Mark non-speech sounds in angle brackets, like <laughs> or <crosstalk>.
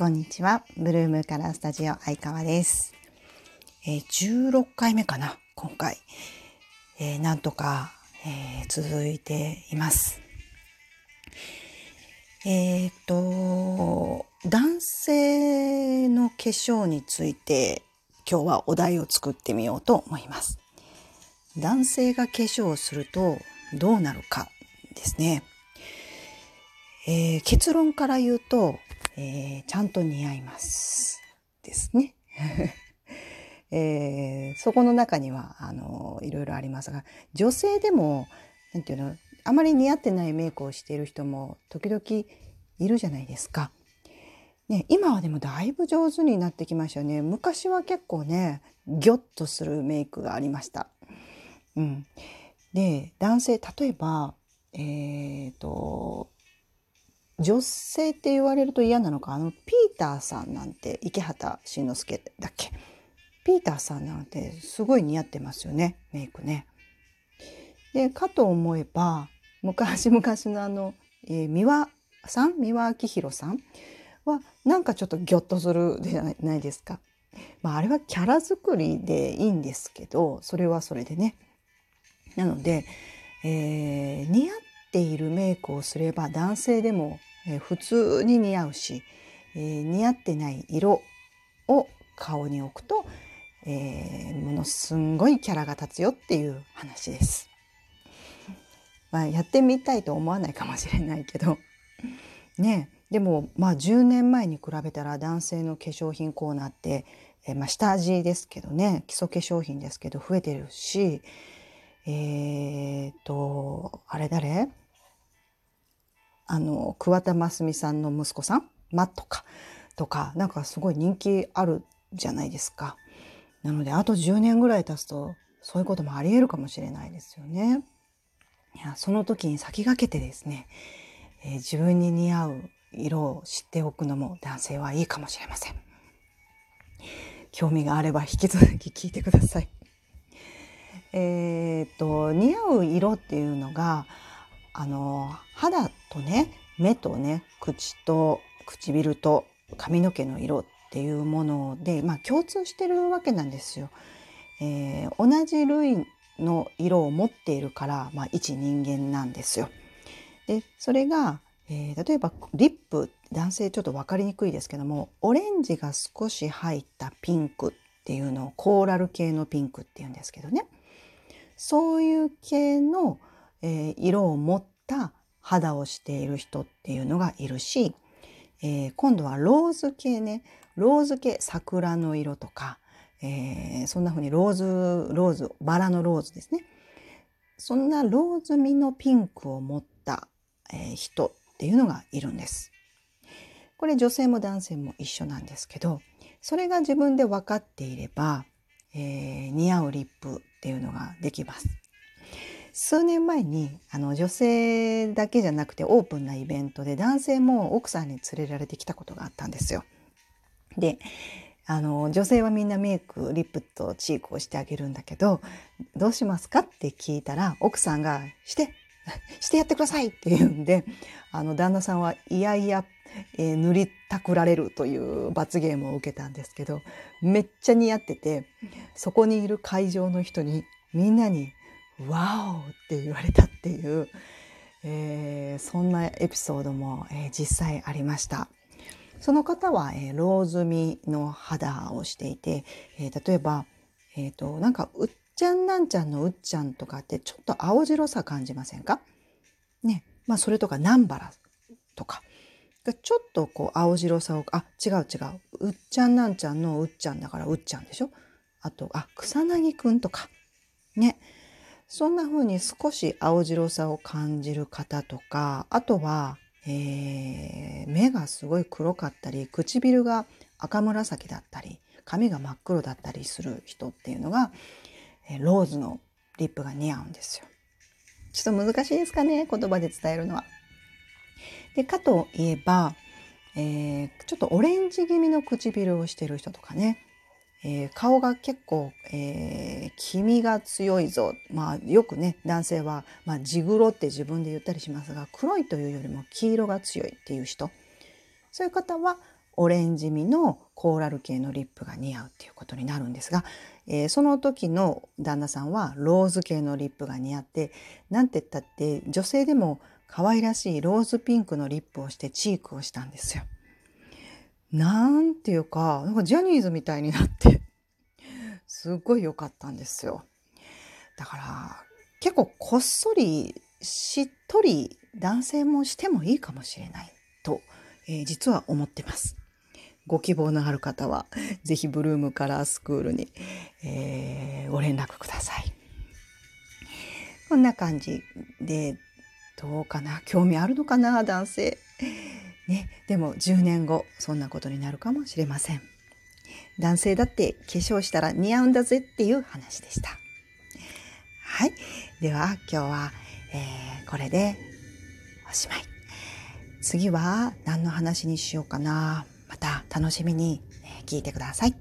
こんにちは。ブルームカラースタジオ相川です。えー16回目かな、今回。えーなんとか、えー続いています。えーっと、男性の化粧について今日はお題を作ってみようと思います。男性が化粧をするとどうなるかですね。えー結論から言うと、えーちゃんと似合います。ですね。<laughs> えーそこの中には、あの、いろいろありますが、女性でも、なんていうの、あまり似合ってないメイクをしている人も時々いるじゃないですか。ね、今はでもだいぶ上手になってきましたね。昔は結構ね、ギョッとするメイクがありました。うん。で、男性、例えば、えっ、と、女性って言われると嫌なのか、あの、ピーターさんなんて、池畑慎之介だっけ？ピーターさんなんてすごい似合ってますよね、メイクね。で、かと思えば、昔々のあの、えー三輪さん？三輪明宏さん？は、なんかちょっとギョッとするじゃないですか。まあ、あれはキャラ作りでいいんですけど、それはそれでね。なので、えー似合っているメイクをすれば男性でも、え普通に似合うし、えー似合ってない色を顔に置くと、えものすんごいキャラが立つよっていう話です。<laughs> まあ、やってみたいと思わないかもしれないけど。<laughs> ねでもまあ10年前に比べたら男性の化粧品コーナーって、えーまあ、下味ですけどね。基礎化粧品ですけど増えてるしえー、とあれ誰？あの桑田真澄さんの息子さん？マットかとかなんかすごい人気あるじゃないですか。なのであと10年ぐらい経つとそういうこともありえるかもしれないですよね。いやその時に先駆けてですね、えー自分に似合う色を知っておくのも男性はいいかもしれません。興味があれば引き続き聞いてください。えーっと似合う色っていうのがあの肌とね目とね口と唇と髪の毛の色っていうもので、まあ、共通してるわけなんですよ。えー同じ類の色を持っているから、まあ、一人間なんですよ。でそれが、えー例えばリップ男性ちょっと分かりにくいですけどもオレンジが少し入ったピンクっていうのをコーラル系のピンクっていうんですけどねそういう系の、えー色を持った肌をしている人っていうのがいるし、えー今度はローズ系ねローズ系桜の色とか、えーそんな風にローズローズバラのローズですねそんなローズ味のピンクを持った、え人っていうのがいるんです。これ女性も男性も一緒なんですけどそれが自分で分かっていれば、えー似合うリップっていうのができます。数年前にあの女性だけじゃなくてオープンなイベントで男性も奥さんに連れられてきたことがあったんですよ。であの女性はみんなメイクリップとチークをしてあげるんだけどどうしますかって聞いたら奥さんが「して <laughs> してやってください」って言うんであの旦那さんはいやいや、えー塗りたくられるという罰ゲームを受けたんですけどめっちゃ似合っててそこにいる会場の人にみんなに「ワオ!」って言われたっていう、えーそんなエピソードも、えー実際ありました。その方は、えーローズ味の肌をしていて、えー例えば、えっ、と、なんか、うっちゃんなんちゃんのうっちゃんとかってちょっと青白さ感じませんか？ね。まあ、それとか南原とか。がちょっとこう青白さを、あ、違う違う。うっちゃんなんちゃんのうっちゃんだからうっちゃんでしょ？あと、あ、草薙くんとか。ね。そんな風に少し青白さを感じる方とか、あとは、えー目がすごい黒かったり、唇が赤紫だったり、髪が真っ黒だったりする人っていうのが、えローズのリップが似合うんですよ。ちょっと難しいですかね、言葉で伝えるのは。で、かといえば、えーちょっとオレンジ気味の唇をしてる人とかね、えー顔が結構、えー黄身が強いぞ。まあよくね、男性は、まあ地黒って自分で言ったりしますが、黒いというよりも黄色が強いっていう人。そういう方は、オレンジ味のコーラル系のリップが似合うっていうことになるんですが、えー、その時の旦那さんはローズ系のリップが似合ってなんて言ったって女性でも可愛らしいローズピンクのリップをしてチークをしたんですよ。なんていうか、なんかジャニーズみたいになってすっごい良かったんですよ。だから結構こっそりしっとり男性もしてもいいかもしれないと、えー、実は思ってます。ご希望のある方は、ぜひブルームカラースクールに、えー、ご連絡ください。こんな感じで、どうかな？興味あるのかな？男性。ね、でも10年後、そんなことになるかもしれません。男性だって化粧したら似合うんだぜっていう話でした。はい。では今日は、えー、これでおしまい。次は何の話にしようかな。また楽しみに聞いてください。